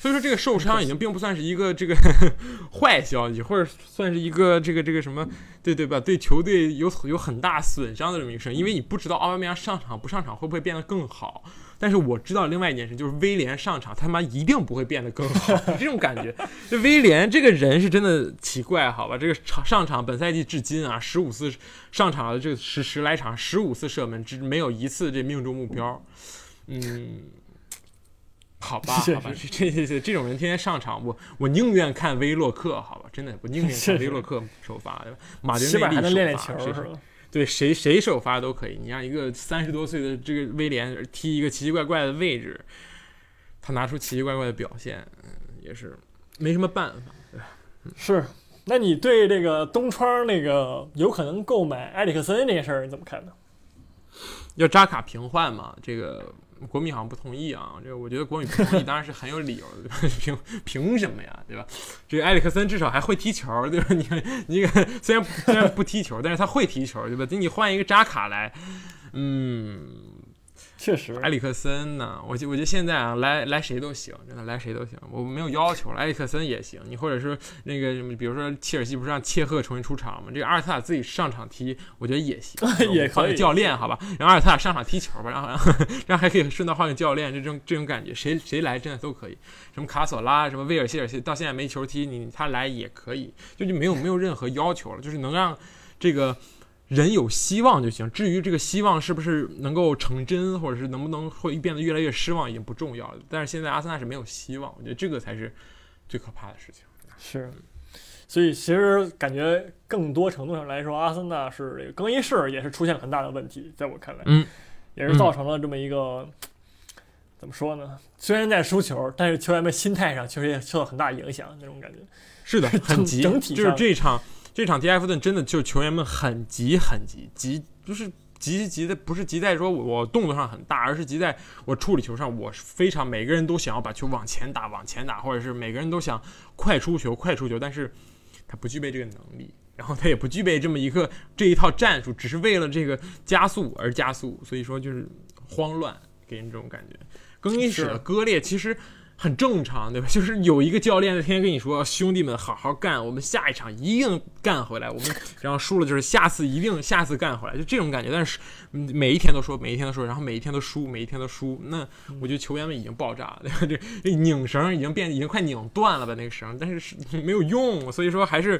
所以说这个受伤已经并不算是一个这个 坏消息，或者算是一个这个这个什么，对对吧？对球队有有很大损伤的这么一个事，因为你不知道奥巴梅扬上场不上场会不会变得更好。但是我知道另外一件事，就是威廉上场他妈一定不会变得更好，这种感觉。这威廉这个人是真的奇怪，好吧？这个场上场本赛季至今啊，十五次上场的这十十来场，十五次射门，只没有一次这命中目标。嗯。好吧，好吧，这这这这种人天天上场，我我宁愿看威洛克，好吧，真的，我宁愿看威洛克首发，对吧？马丁内利首发，对谁谁首发都可以。你让一个三十多岁的这个威廉踢一个奇奇怪怪的位置，他拿出奇奇怪怪的表现，也是没什么办法，对吧？是，那你对这个东窗那个有可能购买埃里克森这件事儿你怎么看呢？要扎卡平换嘛？这个？国米好像不同意啊，这个我觉得国米不同意 当然是很有理由的，凭凭什么呀，对吧？这个埃里克森至少还会踢球，对吧？你你虽然虽然不踢球，但是他会踢球，对吧？等你换一个扎卡来，嗯。确实，埃里克森呢？我就我觉得现在啊，来来谁都行，真的来谁都行，我没有要求了。埃里克森也行，你或者是那个什么，比如说切尔西不是让切赫重新出场吗？这个阿尔特塔自己上场踢，我觉得也行，也可以。教练好吧，让阿尔特塔上场踢球吧，然后然后 然后还可以顺道换个教练，这种这种感觉，谁谁来真的都可以。什么卡索拉，什么威尔希尔西，到现在没球踢，你他来也可以，就就没有没有任何要求了，就是能让这个。人有希望就行，至于这个希望是不是能够成真，或者是能不能会变得越来越失望，已经不重要了。但是现在阿森纳是没有希望，我觉得这个才是最可怕的事情。是，所以其实感觉更多程度上来说，阿森纳是这个更衣室也是出现了很大的问题，在我看来，嗯，也是造成了这么一个怎么说呢？虽然在输球，但是球员们心态上确实也受到很大影响，那种感觉。是的，很急，整体就是这场。这场踢埃弗顿真的就球员们很急很急急，就是急急的，不是急在说我动作上很大，而是急在我处理球上，我非常每个人都想要把球往前打往前打，或者是每个人都想快出球快出球，但是他不具备这个能力，然后他也不具备这么一个这一套战术，只是为了这个加速而加速，所以说就是慌乱，给人这种感觉。更衣室的割裂其实。很正常，对吧？就是有一个教练在天天跟你说：“兄弟们，好好干，我们下一场一定干回来。我们然后输了，就是下次一定下次干回来，就这种感觉。但是每一天都说，每一天都说，然后每一天都输，每一天都输。那我觉得球员们已经爆炸了，对吧这拧绳已经变，已经快拧断了吧？那个绳，但是是没有用。所以说还是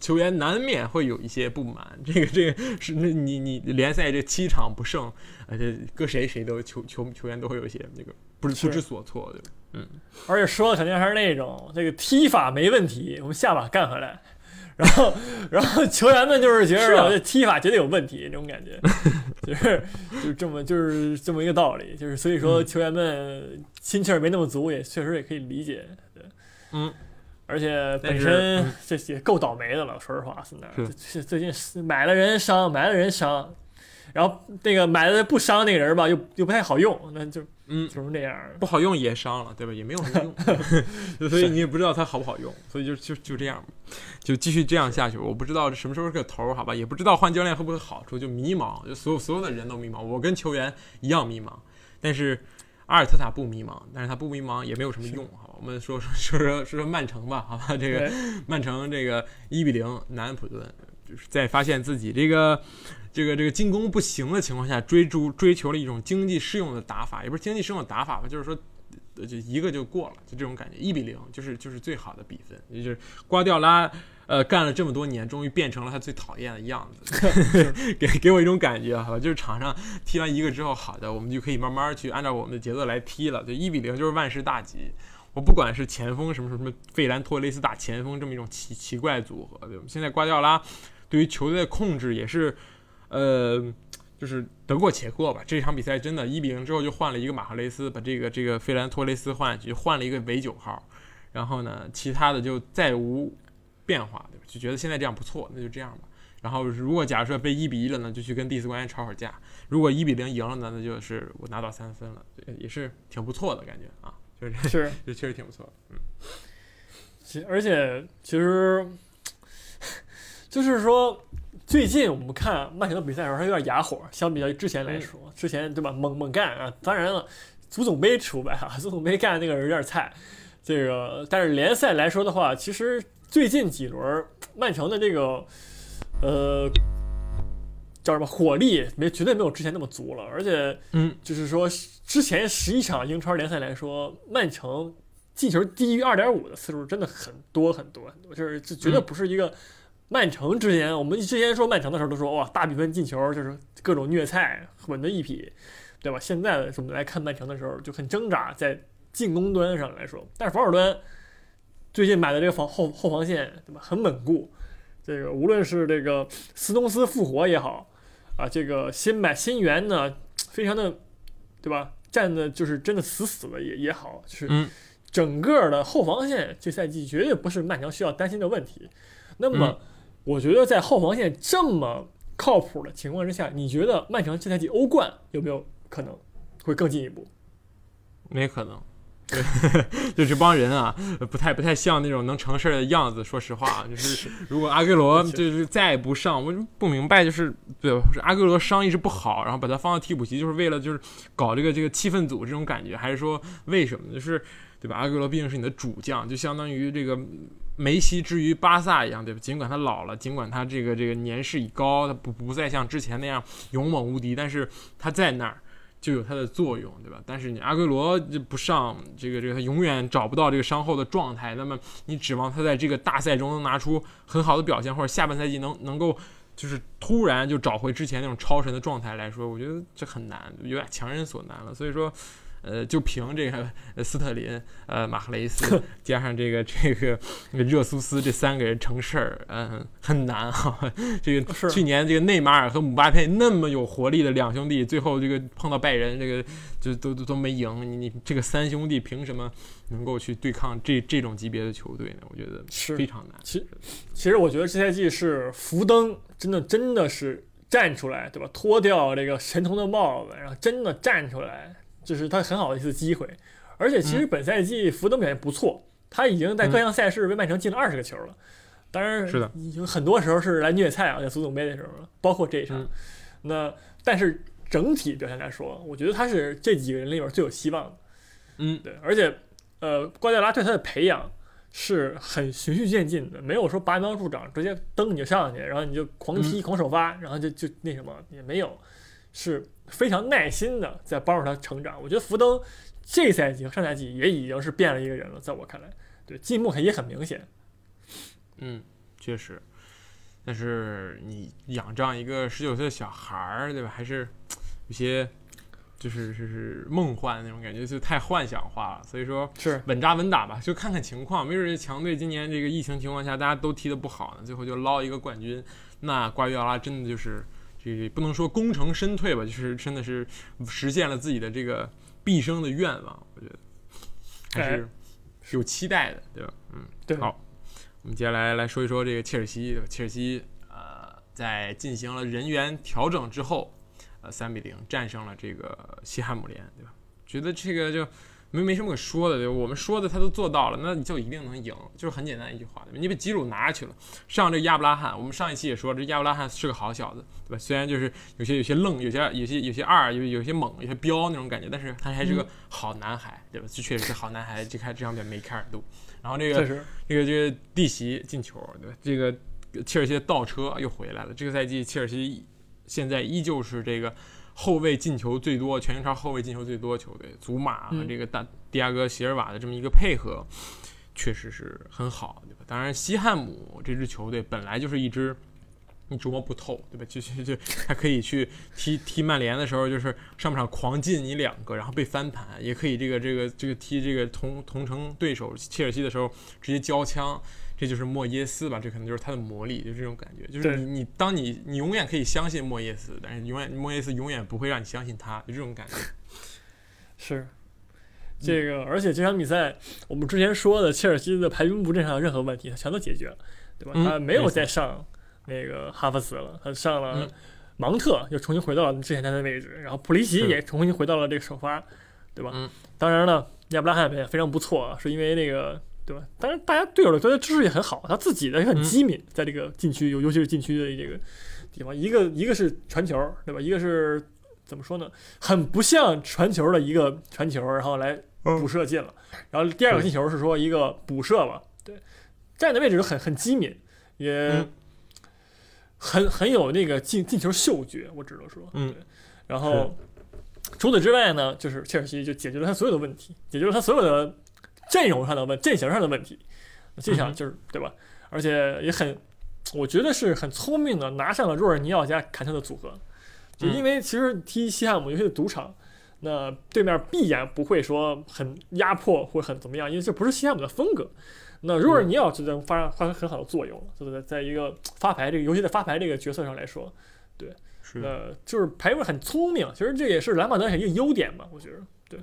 球员难免会有一些不满。这个这个是那你你联赛这七场不胜，而且搁谁谁都球球球员都会有一些那个不是不知所措，对吧？嗯，而且说的肯定还是那种这个踢法没问题，我们下把干回来。然后，然后球员们就是觉得这踢法绝对有问题，这种感觉，就是就是这么就是这么一个道理。就是所以说球员们心气儿没那么足，也确实也可以理解。对，嗯，而且本身这也够倒霉的了，说实话，现在是最近买了人伤，买了人伤，然后那个买了不伤那个人吧，又又不太好用，那就。嗯，就是这样。不好用也伤了，对吧？也没有什么用，所以你也不知道它好不好用，所以就就就这样，就继续这样下去。我不知道这什么时候是个头儿，好吧？也不知道换教练会不会好处，就迷茫，就所有所有的人都迷茫，我跟球员一样迷茫。但是阿尔特塔不迷茫，但是他不迷茫也没有什么用，好吧？我们说说说说说说曼城吧，好吧？这个曼城这个一比零南安普顿。就是在发现自己这个这个这个进攻不行的情况下，追逐追求了一种经济适用的打法，也不是经济适用的打法吧，就是说，就一个就过了，就这种感觉，一比零就是就是最好的比分，也就是瓜迪奥拉呃干了这么多年，终于变成了他最讨厌的样子 给给我一种感觉哈，就是场上踢完一个之后，好的，我们就可以慢慢去按照我们的节奏来踢了，就一比零就是万事大吉。我不管是前锋什么什么费兰托雷斯打前锋这么一种奇奇怪组合，对吧？现在瓜迪奥拉。对于球队的控制也是，呃，就是得过且过吧。这场比赛真的，一比零之后就换了一个马赫雷斯，把这个这个费兰托雷斯换下去，换了一个伪九号，然后呢，其他的就再无变化，对吧？就觉得现在这样不错，那就这样吧。然后如果假设被一比一了呢，就去跟第四官员吵会儿架；如果一比零赢了呢，那就是我拿到三分了，也是挺不错的感觉啊，就是是，就确实挺不错，嗯。其而且其实。就是说，最近我们看曼城的比赛的时候，他有点哑火。相比较于之前来说，之前对吧，猛猛干啊！当然了，足总杯除外啊，足总杯干那个人有点菜。这个，但是联赛来说的话，其实最近几轮曼城的这个呃叫什么火力，没绝对没有之前那么足了。而且，嗯，就是说之前十一场英超联赛来说，曼城进球低于二点五的次数真的很多很多很多，就是这绝对不是一个。曼城之前，我们之前说曼城的时候都说哇，大比分进球就是各种虐菜，稳的一匹，对吧？现在我们来看曼城的时候就很挣扎，在进攻端上来说，但是防守端最近买的这个防后后防线，对吧？很稳固。这个无论是这个斯通斯复活也好，啊，这个新买新援呢，非常的，对吧？站的就是真的死死的也也好，就是整个的后防线这赛季绝对不是曼城需要担心的问题。那么。我觉得在后防线这么靠谱的情况之下，你觉得曼城这赛季欧冠有没有可能会更进一步？没可能，对，就这帮人啊，不太不太像那种能成事儿的样子。说实话，就是如果阿圭罗就是再不上，我不明白，就是对阿圭罗伤一直不好，然后把他放到替补席，就是为了就是搞这个这个气氛组这种感觉，还是说为什么？就是对吧？阿圭罗毕竟是你的主将，就相当于这个。梅西之于巴萨一样，对吧？尽管他老了，尽管他这个这个年事已高，他不不再像之前那样勇猛无敌，但是他在那儿就有他的作用，对吧？但是你阿圭罗就不上，这个这个他永远找不到这个伤后的状态。那么你指望他在这个大赛中能拿出很好的表现，或者下半赛季能能够就是突然就找回之前那种超神的状态来说，我觉得这很难，有点强人所难了。所以说。呃，就凭这个斯特林、呃马赫雷斯加上这个这个热苏斯这三个人成事儿，嗯，很难啊。这个去年这个内马尔和姆巴佩那么有活力的两兄弟，最后这个碰到拜仁，这个就都都都没赢。你你这个三兄弟凭什么能够去对抗这这种级别的球队呢？我觉得是非常难。其其实我觉得这赛季是福登真的真的是站出来，对吧？脱掉这个神童的帽子，然后真的站出来。就是他很好的一次机会，而且其实本赛季福登表现不错，他已经在各项赛事为曼城进了二十个球了。当然，是的，有很多时候是来虐菜啊，在足总杯的时候，包括这一场。那但是整体表现来说，我觉得他是这几个人里边最有希望的。嗯，对，而且呃，瓜迪奥拉对他的培养是很循序渐进的，没有说拔苗助长，直接蹬你就上去，然后你就狂踢狂首发，然后就就那什么也没有，是。非常耐心的在帮助他成长，我觉得福登这赛季和上赛季也已经是变了一个人了，在我看来，对进步也很明显。嗯，确实，但是你养这样一个十九岁的小孩儿，对吧？还是有些就是是梦幻那种感觉，就太幻想化了。所以说，是稳扎稳打吧，就看看情况。没准强队今年这个疫情情况下，大家都踢得不好呢，最后就捞一个冠军，那瓜迪奥拉真的就是。这不能说功成身退吧，就是真的是实现了自己的这个毕生的愿望，我觉得还是有期待的，对吧？嗯，对。好，我们接下来来说一说这个切尔西，切尔西呃，在进行了人员调整之后，呃，三比零战胜了这个西汉姆联，对吧？觉得这个就没没什么可说的，对吧？我们说的他都做到了，那你就一定能赢，就是很简单一句话，对吧？你把吉鲁拿下去了，上这亚布拉罕，我们上一期也说，这亚布拉罕是个好小子，对吧？虽然就是有些有些愣，有些有些有些二，有有些猛，有些彪那种感觉，但是他还是个好男孩，对吧？这确实是好男孩，这看这场比赛没开二度。然后这个这个这个弟媳进球，对吧？这个切尔西的倒车又回来了。这个赛季切尔西现在依旧是这个后卫进球最多，全英超后卫进球最多球队。祖马和这个大迪亚哥席尔瓦的这么一个配合，确实是很好，对吧？当然，西汉姆这支球队本来就是一支。你琢磨不透，对吧？就就就还可以去踢踢曼联的时候，就是上半场狂进你两个，然后被翻盘；也可以这个这个这个踢这个同同城对手切尔西的时候直接交枪，这就是莫耶斯吧？这可能就是他的魔力，就这种感觉。就是你你当你你永远可以相信莫耶斯，但是永远莫耶斯永远不会让你相信他，就这种感觉。是这个，而且这场比赛我们之前说的切尔西的排兵布阵上任何问题，他全都解决了，对吧？他没有再上。那个哈弗茨了，他上了芒特，又重新回到了之前他的位置，然后普利奇也重新回到了这个首发，对吧？嗯。当然了，亚布拉罕也非常不错，是因为那个，对吧？当然，大家队友的对他支持也很好，他自己的也很机敏，在这个禁区，尤尤其是禁区的这个地方，一个一个是传球，对吧？一个是怎么说呢？很不像传球的一个传球，然后来补射进了。然后第二个进球是说一个补射吧，对，站的位置很很机敏，也。很很有那个进进球嗅觉，我只能说，嗯，然后除此之外呢，就是切尔西就解决了他所有的问题，解决了他所有的阵容上的问阵型上的问题，这场就是对吧？而且也很，我觉得是很聪明的，拿上了若尔尼奥加坎特的组合，就因为其实踢西汉姆尤其是赌场，那对面必然不会说很压迫或很怎么样，因为这不是西汉姆的风格。那若尔尼奥就能发发挥很好的作用了，对不对？在一个发牌这个，尤其在发牌这个角色上来说，对，是呃，就是排位很聪明，其实这也是兰帕德一个优点吧，我觉得，对，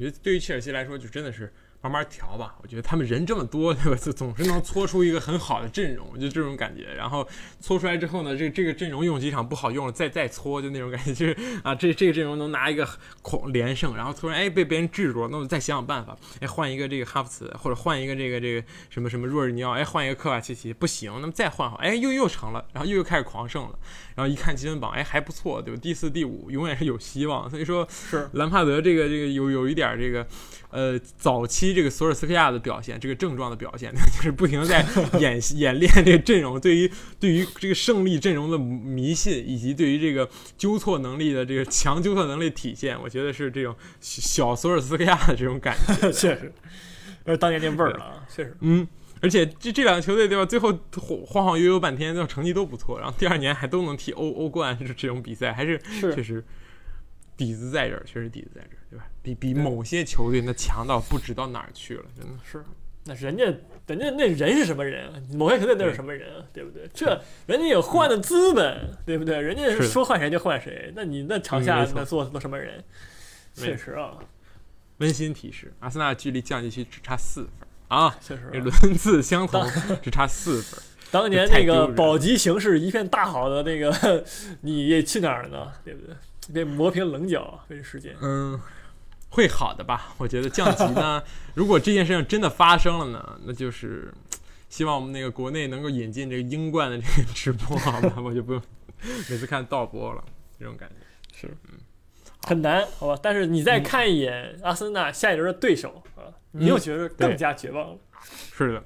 觉得对于切尔西来说，就真的是。慢慢调吧，我觉得他们人这么多，对吧？就总是能搓出一个很好的阵容，就这种感觉。然后搓出来之后呢，这这个阵容用几场不好用了，再再搓，就那种感觉。就是啊，这这个阵容能拿一个狂连胜，然后突然哎被别人制住了，那我再想想办法，哎换一个这个哈弗茨，或者换一个这个这个什么什么若日尼奥，哎换一个科瓦契奇，不行，那么再换好，哎又又成了，然后又又开始狂胜了。然后一看积分榜，哎还不错，对吧？第四、第五永远是有希望。所以说，是兰帕德这个这个有有一点这个。呃，早期这个索尔斯克亚的表现，这个症状的表现，就是不停的在 演演练这个阵容，对于对于这个胜利阵容的迷信，以及对于这个纠错能力的这个强纠错能力体现，我觉得是这种小索尔斯克亚的这种感觉，确实，是当年那味儿了啊，确实，嗯，而且这这两个球队对吧，最后晃晃悠悠半天，最后成绩都不错，然后第二年还都能踢欧欧冠这种比赛，还是。确实底子在这儿，确实底子在这儿。对吧？比比某些球队那强到不知道哪儿去了，真的是。那人家人家那人是什么人？某些球队那是什么人？对不对？这人家有换的资本，对不对？人家说换谁就换谁。那你那场下那做做什么人？确实啊。温馨提示：阿森纳距离降级区只差四分啊！确实，轮次相同，只差四分。当年那个保级形势一片大好的那个，你去哪儿了呢？对不对？被磨平棱角，这时间。嗯。会好的吧？我觉得降级呢，如果这件事情真的发生了呢，那就是 希望我们那个国内能够引进这个英冠的这个直播，好吧？我就不用每次看倒播了，这种感觉是嗯很难，好吧？但是你再看一眼阿森纳下一轮的对手啊，你又觉得更加绝望了。是的，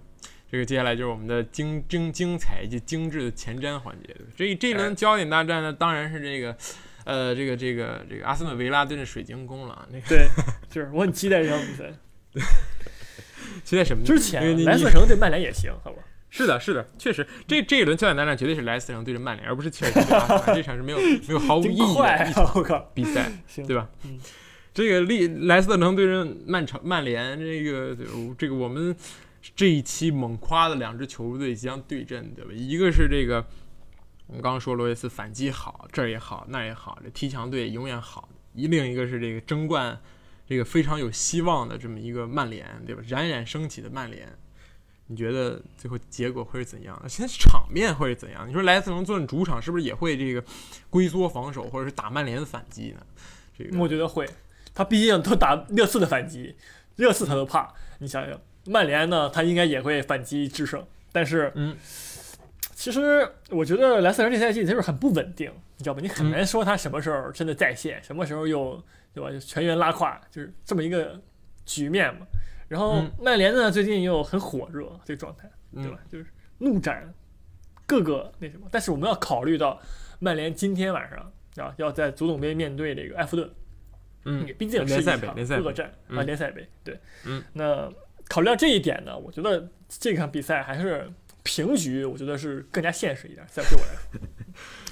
这个接下来就是我们的精精精彩以及精致的前瞻环节。这这一轮焦点大战呢，当然是这个。呃，这个这个这个阿森纳维拉对阵水晶宫了，那个对，就是我很期待这场比赛。期待什么？之前莱斯特城对曼联也行，好吧？是的，是的，确实，这这一轮焦点大战绝对是莱斯特城对阵曼联，而不是切尔西对阿森纳。这场是没有没有毫无意义的我靠比赛，对吧？这个利莱斯特城对阵曼城曼联，这个这个我们这一期猛夸的两支球队即将对阵，对吧？一个是这个。我们刚刚说罗伊斯反击好，这儿也好，那儿也好，这踢强队永远好。一另一个是这个争冠，这个非常有希望的这么一个曼联，对吧？冉冉升起的曼联，你觉得最后结果会是怎样？现在场面会是怎样？你说莱斯特城坐镇主场，是不是也会这个龟缩防守，或者是打曼联的反击呢？这个我觉得会，他毕竟都打热刺的反击，热刺他都怕。你想想，曼联呢，他应该也会反击制胜。但是，嗯，其实我觉得莱斯特城这赛季就是很不稳定，你知道吧？你很嗯难说他什么时候真的在线，什么时候又对吧？就全员拉胯，就是这么一个局面嘛。然后嗯曼联呢，最近又很火热这个状态，对嗯吧？就是怒斩各个那什么。但是我们要考虑到曼联今天晚上啊，要在足总杯面对这个埃弗顿。嗯，毕竟是一联赛杯场联赛杯热战啊，嗯联赛杯对，嗯，那考虑到这一点呢，我觉得这场比赛还是平局，我觉得是更加现实一点，在对我来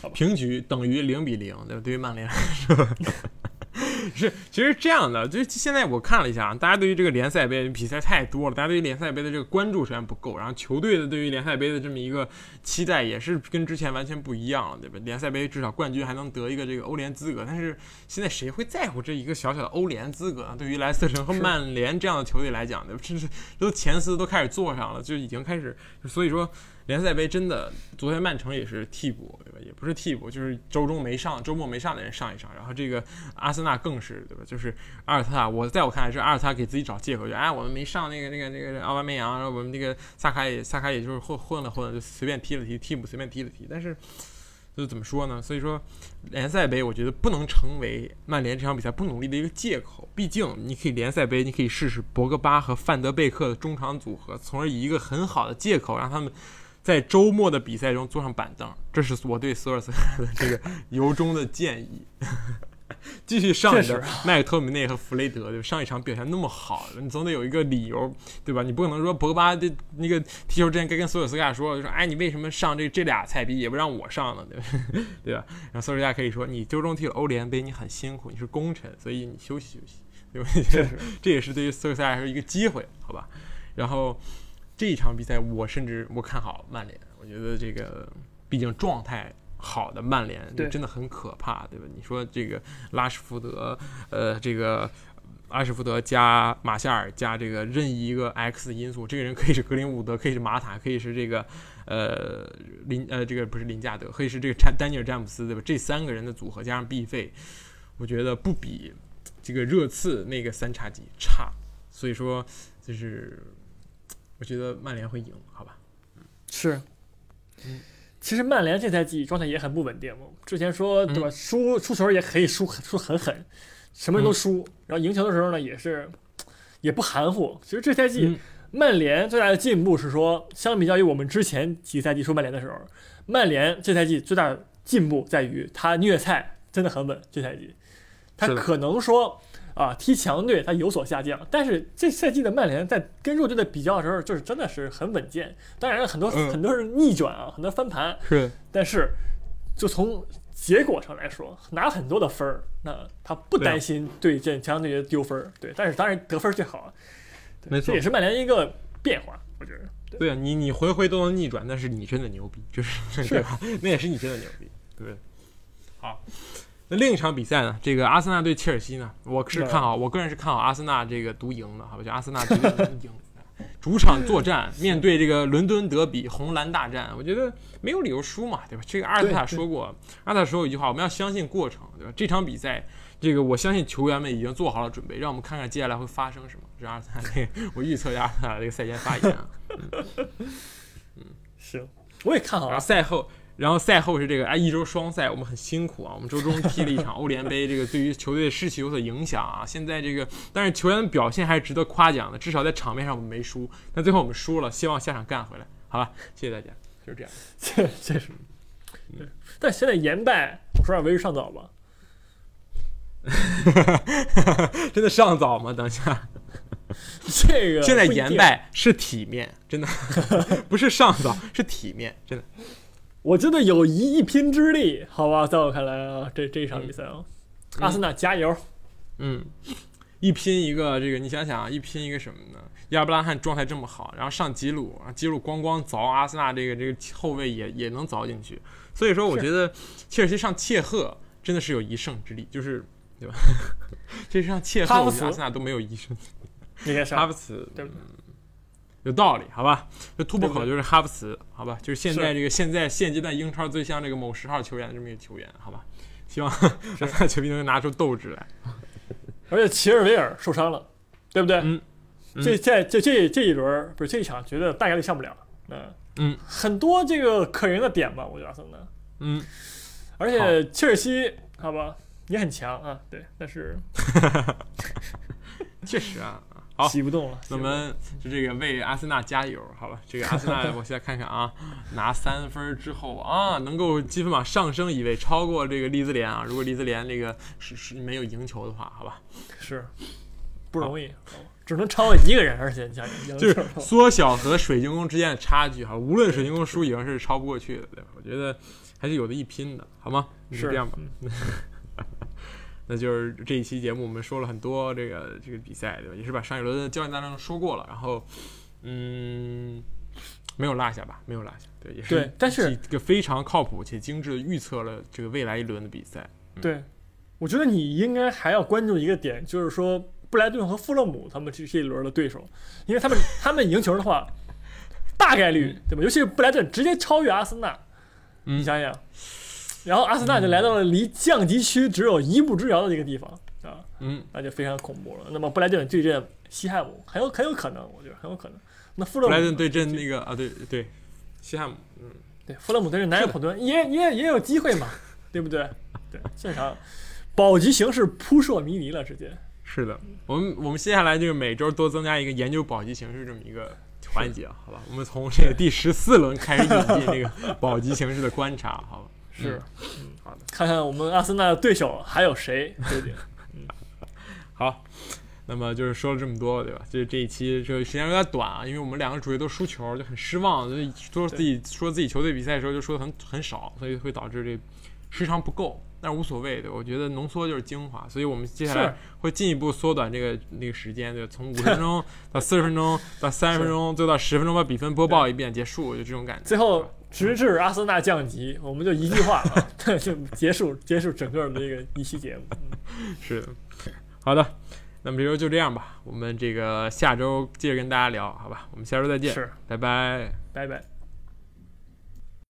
说，平局等于零比零，对吧？对于曼联来说，是其实这样的。就是现在我看了一下，大家对于这个联赛杯比赛太多了，大家对于联赛杯的这个关注虽然不够，然后球队的对于联赛杯的这么一个期待也是跟之前完全不一样了，对吧？联赛杯至少冠军还能得一个这个欧联资格，但是现在谁会在乎这一个小小的欧联资格呢？对于莱斯特城和曼联这样的球队来讲，对吧？甚至都前四都开始坐上了，就已经开始，所以说。联赛杯真的，昨天曼城也是替补，对吧？也不是替补，就是周中没上，周末没上的人上一上。然后这个阿森纳更是，对吧？就是阿尔特塔，我在我看来是阿尔特塔给自己找借口，就哎，我们没上那个那个那个奥巴梅扬，然后我们那个萨卡也萨卡也就是混混了混了，就随便踢了踢，替补随便踢了踢。但是就怎么说呢？所以说联赛杯，我觉得不能成为曼联这场比赛不努力的一个借口。毕竟你可以联赛杯，你可以试试博格巴和范德贝克的中场组合，从而以一个很好的借口让他们。在周末的比赛中坐上板凳，这是我对索尔斯克亚的这个由衷的建议。继续上一的麦克托米内和弗雷德，对吧？上一场表现那么好，你总得有一个理由，对吧？你不可能说博格巴的那个踢球之前该跟索尔斯克亚说，就说哎，你为什么上这这俩菜逼也不让我上呢？对吧？对吧？然后索尔斯克亚可以说，你周中踢了欧联杯，你很辛苦，你是功臣，所以你休息休息，对吧？这也是对于索尔斯克亚来说一个机会，好吧？然后这一场比赛，我甚至我看好曼联，我觉得这个毕竟状态好的曼联对真的很可怕，对吧？你说这个拉什福德，呃，这个拉什福德加马夏尔加这个任意一个 X 因素，这个人可以是格林伍德，可以是马塔，可以是这个呃林呃这个不是林加德，可以是这个詹丹尼尔詹姆斯，对吧？这三个人的组合加上 B 费，我觉得不比这个热刺那个三叉戟差，所以说就是我觉得曼联会赢，好吧？是嗯。其实曼联这赛季状态也很不稳定我。之前说对吧，嗯输输球也可以输输很狠，什么人都输。然后赢球的时候呢，也是也不含糊。其实这赛季嗯曼联最大的进步是说，相比较于我们之前几赛季说曼联的时候，曼联这赛季最大的进步在于他虐菜真的很稳。这赛季，他可能说啊踢强队他有所下降，但是这赛季的曼联在跟弱队的比较的时候，就是真的是很稳健。当然很多、嗯很多人逆转啊，很多翻盘，是但是就从结果上来说，拿很多的分儿，那他不担心对阵强队丢分儿，对，但是当然得分儿最好，对没错这也是曼联一个变化，我觉得。对对啊，你你回回都能逆转，那是你真的牛逼，就是是对吧？那也是你真的牛逼，对不对？好，那另一场比赛呢？这个阿森纳对切尔西呢？我是看好，我个人是看好阿森纳这个独赢的，好吧？就阿森纳绝对能赢。主场作战，面对这个伦敦德比、红蓝大战，我觉得没有理由输嘛，对吧？这个阿尔特塔说过，阿尔特塔说过一句话，我们要相信过程，对吧？这场比赛，这个我相信球员们已经做好了准备，让我们看看接下来会发生什么。这是阿尔特塔这个，我预测一下阿尔特塔这个赛前发言啊。嗯行，我也看好然后啊，赛后，然后赛后是这个啊，一周双赛，我们很辛苦啊。我们周中踢了一场 欧联杯，这个对于球队的士气有所影响啊。现在这个，但是球员的表现还是值得夸奖的，至少在场面上我们没输。但最后我们输了，希望下场干回来，好吧？谢谢大家，就是这样。这这是，对，但现在言败，我说点为时尚早吧。真的上早吗？等一下，这个现在言，败是体面，真的 不是上早，是体面，真的。我真的有一一拼之力，好吧？在我看来啊，这这一场比赛啊，阿森纳加油！嗯，一拼一个这个，你想想啊，一拼一个什么呢？亚布拉罕状态这么好，然后上吉鲁，啊，吉鲁咣咣凿阿森纳这个这个后卫也也能凿进去，所以说我觉得切尔西上切赫真的是有一胜之力，就是对吧？这上切赫，阿森纳都没有一胜。哈弗茨，对不对嗯有道理，好吧？这突破口就是哈弗茨，好吧？就是现在这个现在现阶段英超最像这个某十号球员的这么一个球员，好吧？希望阿森纳球迷能拿出斗志来。而且齐尔维尔受伤了，对不对？嗯。这在这这这一轮不是这一场，觉得大概率上不了。嗯嗯，很多这个可人的点吧，我觉得阿森纳。嗯，而且切尔西，好吧，也很强啊，对，但是 确实啊，好，洗不动了。我们就这个为阿森纳加油，好吧？这个阿森纳，我现在看看啊，拿三分之后啊，能够积分榜上升一位，超过这个利兹联啊。如果利兹联这个是是没有赢球的话，好吧？是不容易。只能超过一个人，而且加就是缩小和水晶宫之间的差距哈。无论水晶宫输赢是超不过去的，对吧？我觉得还是有的一拼的，好吗？是这样吧。那就是这一期节目，我们说了很多这个这个比赛，对吧？也是把上一轮的焦点大战说过了，然后嗯，没有落下吧？没有落下，对，也是。但是一个非常靠谱且精致的预测了这个未来一轮的比赛。对，我觉得你应该还要关注一个点，就是说。布莱顿和富勒姆他们这这一轮的对手，因为他们他们赢球的话，大概率对吧？尤其是布莱顿直接超越阿森纳，你想想，然后阿森纳就来到了离降级区只有一步之遥的这个地方啊，嗯，那就非常恐怖了。那么布莱顿对阵西汉姆很有很有可能，我觉得很有可能。那富勒姆布莱顿对阵那个啊，对对，西汉姆，嗯，对，富勒姆对阵南安普顿也也也有机会嘛，对不对？对，现场保级形势扑朔迷离了，直接。是的，我们我们接下来就是每周多增加一个研究保级形势这么一个环节，好吧？我们从这个第十四轮开始引进这个保级形势的观察，好吧？是，嗯，好的，看看我们阿森纳的对手还有谁？嗯，好，那么就是说了这么多，对吧？这这一期这个时间有点短啊，因为我们两个主队都输球，就很失望，所以说自己说自己球队比赛的时候就说的很很少，所以会导致这时长不够。但是无所谓，对，我觉得浓缩就是精华，所以我们接下来会进一步缩短这个那个时间，对，从 五十分钟到四十分钟到三十分钟，最后到十分钟把比分播报一遍结束，就这种感觉。最后直至阿森纳降级，我们就一句话啊 就结束结束整个的这个一期节目。是的，好的，那么这周就这样吧，我们这个下周接着跟大家聊，好吧？我们下周再见，是，拜拜，拜拜。